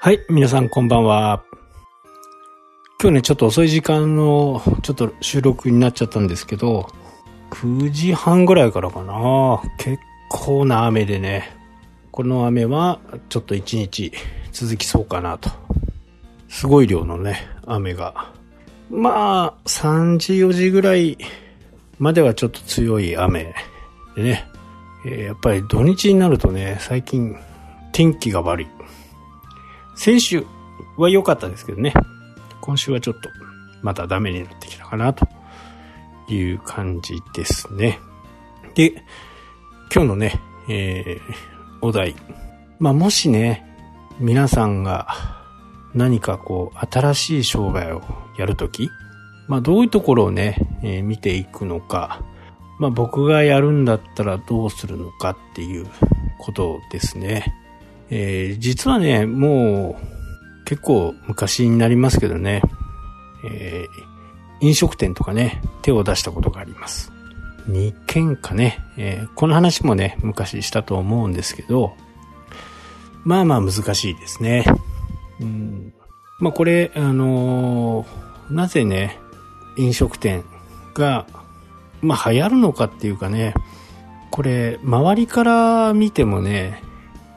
はい、皆さんこんばんは。今日ね、ちょっと遅い時間の、ちょっと収録になっちゃったんですけど、9時半ぐらいからかな。結構な雨でね、この雨はちょっと一日続きそうかなと。すごい量のね、雨が。まあ、3時4時ぐらいまではちょっと強い雨でね、やっぱり土日になるとね、最近天気が悪い。先週は良かったですけどね、今週はちょっとまたダメになってきたかなという感じですね。で、今日のね、えーお題。まあ、もしね、皆さんが何かこう、新しい商売をやるとき、まあ、どういうところをね、えー見ていくのか、まあ、僕がやるんだったらどうするのかっていうことですね。えー実はね、もう結構昔になりますけどね、えー飲食店とかね、手を出したことがあります。2軒かね、えーこの話もね、昔したと思うんですけど、まあまあ難しいですね。うん、まあこれ、あのーなぜね、飲食店が、まあ流行るのかっていうかね、これ、周りから見てもね、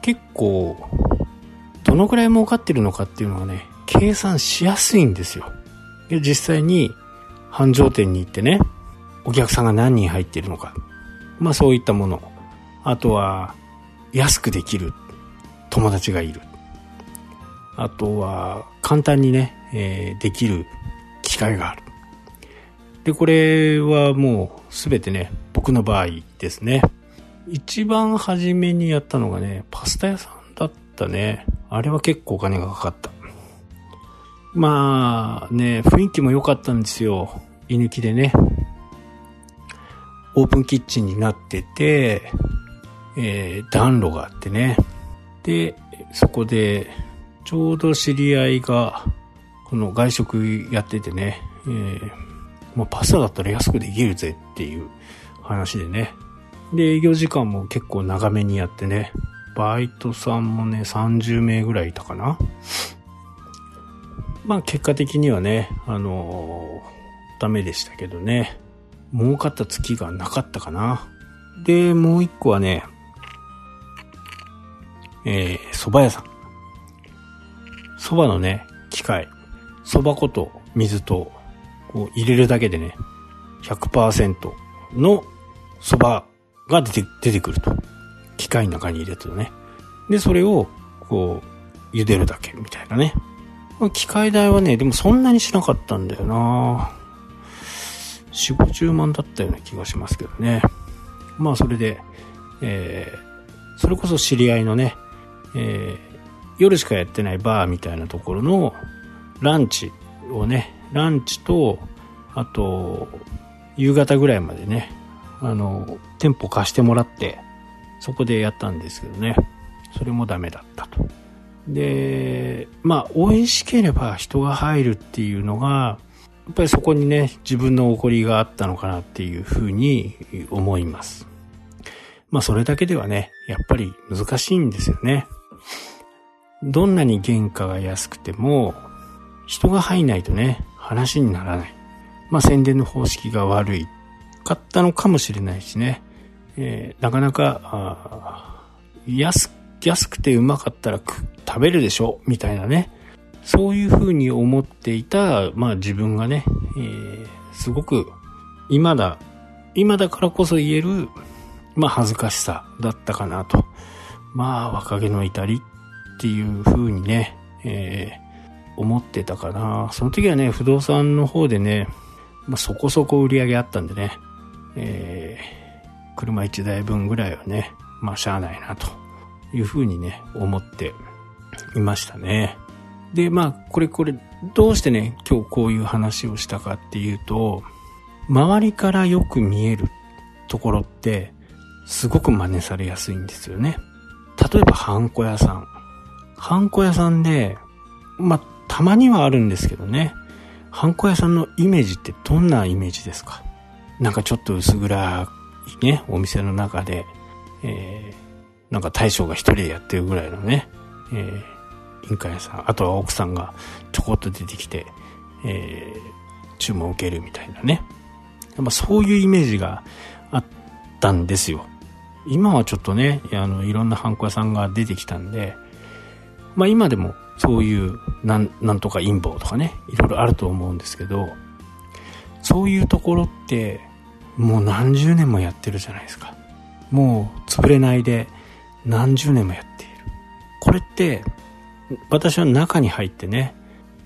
結構、どのくらい儲かってるのかっていうのはね、計算しやすいんですよ。で実際に、繁盛店に行ってね、お客さんが何人入ってるのか。まあそういったもの。あとは、安くできる友達がいる。あとは、簡単にね、えーできる機会がある。で、これはもうすべてね、僕の場合ですね。一番初めにやったのがね、パスタ屋さんだったね。あれは結構お金がかかった。まあね、雰囲気も良かったんですよ。居抜きでね。オープンキッチンになってて、えー暖炉があってね。で、そこで、ちょうど知り合いが、この外食やっててね、えーまあ、パスタだったら安くできるぜっていう話でね。で、営業時間も結構長めにやってね、バイトさんもね、30名ぐらいいたかな。まあ結果的にはね、あのーダメでしたけどね。儲かった月がなかったかな。で、もう一個はね、えー、蕎麦屋さん。蕎麦のね、機械。蕎麦粉と水と、こう入れるだけでね、100%の蕎麦が出て、出てくると。機械の中に入れるね。で、それを、こう、茹でるだけみたいなね。機械代はね、でもそんなにしなかったんだよな4、50万だったような気がしますけどね。まあそれで、えー、それこそ知り合いのね、えー、夜しかやってないバーみたいなところのランチをね、ランチと、あと、夕方ぐらいまでね、あの、店舗貸してもらって、そこでやったんですけどね、それもダメだったと。で、まあ、美味しければ人が入るっていうのが、やっぱりそこにね、自分の怒りがあったのかなっていうふうに思います。まあ、それだけではね、やっぱり難しいんですよね。どんなに原価が安くても、人が入んないとね、話にならない。まあ、宣伝の方式が悪いかったのかもしれないしね。えーなかなか、安く、安くてうまかったら食べるでしょみたいなね。そういうふうに思っていた、まあ自分がね、えーすごく、今だ、今だからこそ言える、まあ恥ずかしさだったかなと。まあ若気の至りっていうふうにね、えー思ってたかな。その時はね、不動産の方でね、まあそこそこ売り上げあったんでね、えー車1台分ぐらいはね、まあしゃあないなというふうにね、思っていましたね。で、まあ、これこれ、どうしてね、今日こういう話をしたかっていうと、周りからよく見えるところって、すごく真似されやすいんですよね。例えば、ハンコ屋さん。ハンコ屋さんで、まあ、たまにはあるんですけどね。ハンコ屋さんのイメージってどんなイメージですか？なんかちょっと薄暗いね、お店の中で、えーなんか大将が一人でやってるぐらいのね、えー印鑑屋さん、あとは奥さんがちょこっと出てきて、えー、注文を受けるみたいなね。まあ、そういうイメージがあったんですよ。今はちょっとね、あの、いろんなハンコ屋さんが出てきたんで、まあ今でもそういうなん、なんとか陰謀とかね、いろいろあると思うんですけど、そういうところって、もう何十年もやってるじゃないですか。もう潰れないで何十年もやっている。これって、私は中に入ってね、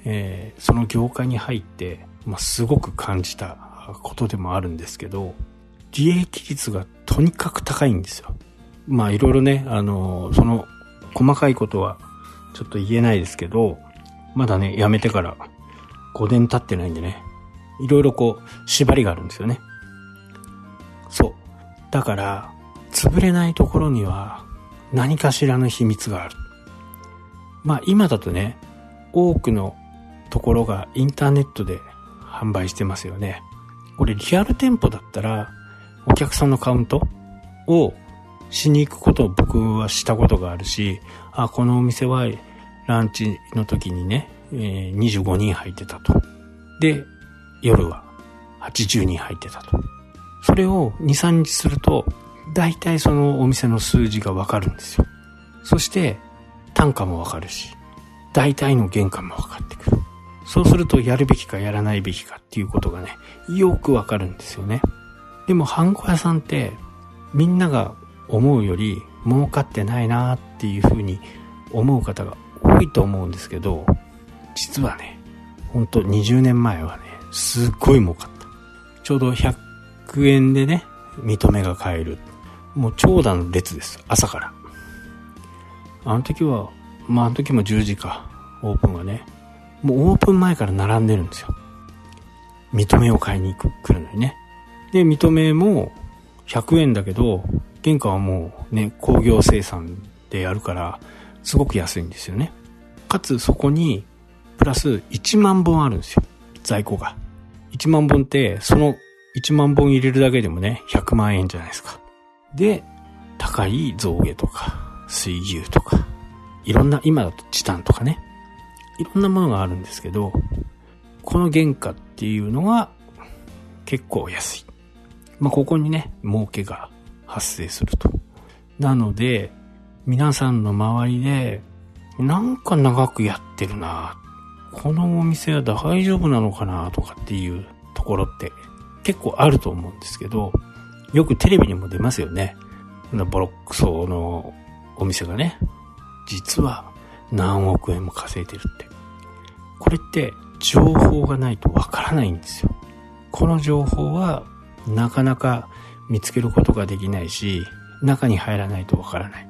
えー、その業界に入って、まあ、すごく感じたことでもあるんですけど、利益率がとにかく高いんですよ。まあいろいろね、あの、その細かいことはちょっと言えないですけど、まだね、辞めてから5年経ってないんでね、いろいろこう、縛りがあるんですよね。そう。だから、潰れないところには何かしらの秘密がある。まあ今だとね、多くのところがインターネットで販売してますよね。これリアル店舗だったら、お客さんのカウントをしに行くことを僕はしたことがあるし、あ、このお店はランチの時にね、えー、25人入ってたと。で、夜は80人入ってたと。それを2、3日すると、大体そのお店の数字がわかるんですよ。そして、単価もわかるし、大体の原価もわかってくる。そうすると、やるべきかやらないべきかっていうことがね、よくわかるんですよね。でも、ハンコ屋さんって、みんなが思うより儲かってないなっていうふうに思う方が多いと思うんですけど、実はね、ほんと20年前はね、すっごい儲かった。ちょうど100円でね、認めが買える。もう長蛇の列です。朝から。あの時は、まああの時も10時か、オープンはね。もうオープン前から並んでるんですよ。認めを買いに行く、来るのにね。で、認めも100円だけど、原価はもうね、工業生産でやるから、すごく安いんですよね。かつそこに、プラス1万本あるんですよ。在庫が。1万本って、その1万本入れるだけでもね、100万円じゃないですか。で、高い象牙とか、水牛とか、いろんな、今だとチタンとかね、いろんなものがあるんですけど、この原価っていうのが結構安い。まあ、ここにね、儲けが発生すると。なので、皆さんの周りで、なんか長くやってるなこのお店は大丈夫なのかなとかっていうところって結構あると思うんですけど、よくテレビにも出ますよね。ボロックソのお店がね、実は何億円も稼いでるって。これって情報がないとわからないんですよ。この情報はなかなか見つけることができないし、中に入らないとわからない。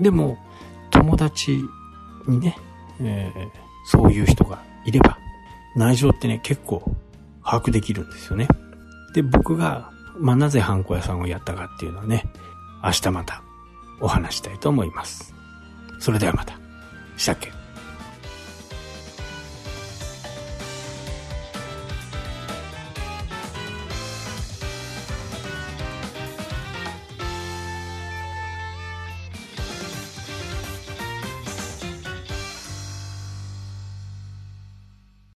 でも、友達にね、えー、そういう人がいれば、内情ってね、結構把握できるんですよね。で、僕が、まあ、なぜハンコ屋さんをやったかっていうのはね、明日またお話したいと思います。それではまた。したっけ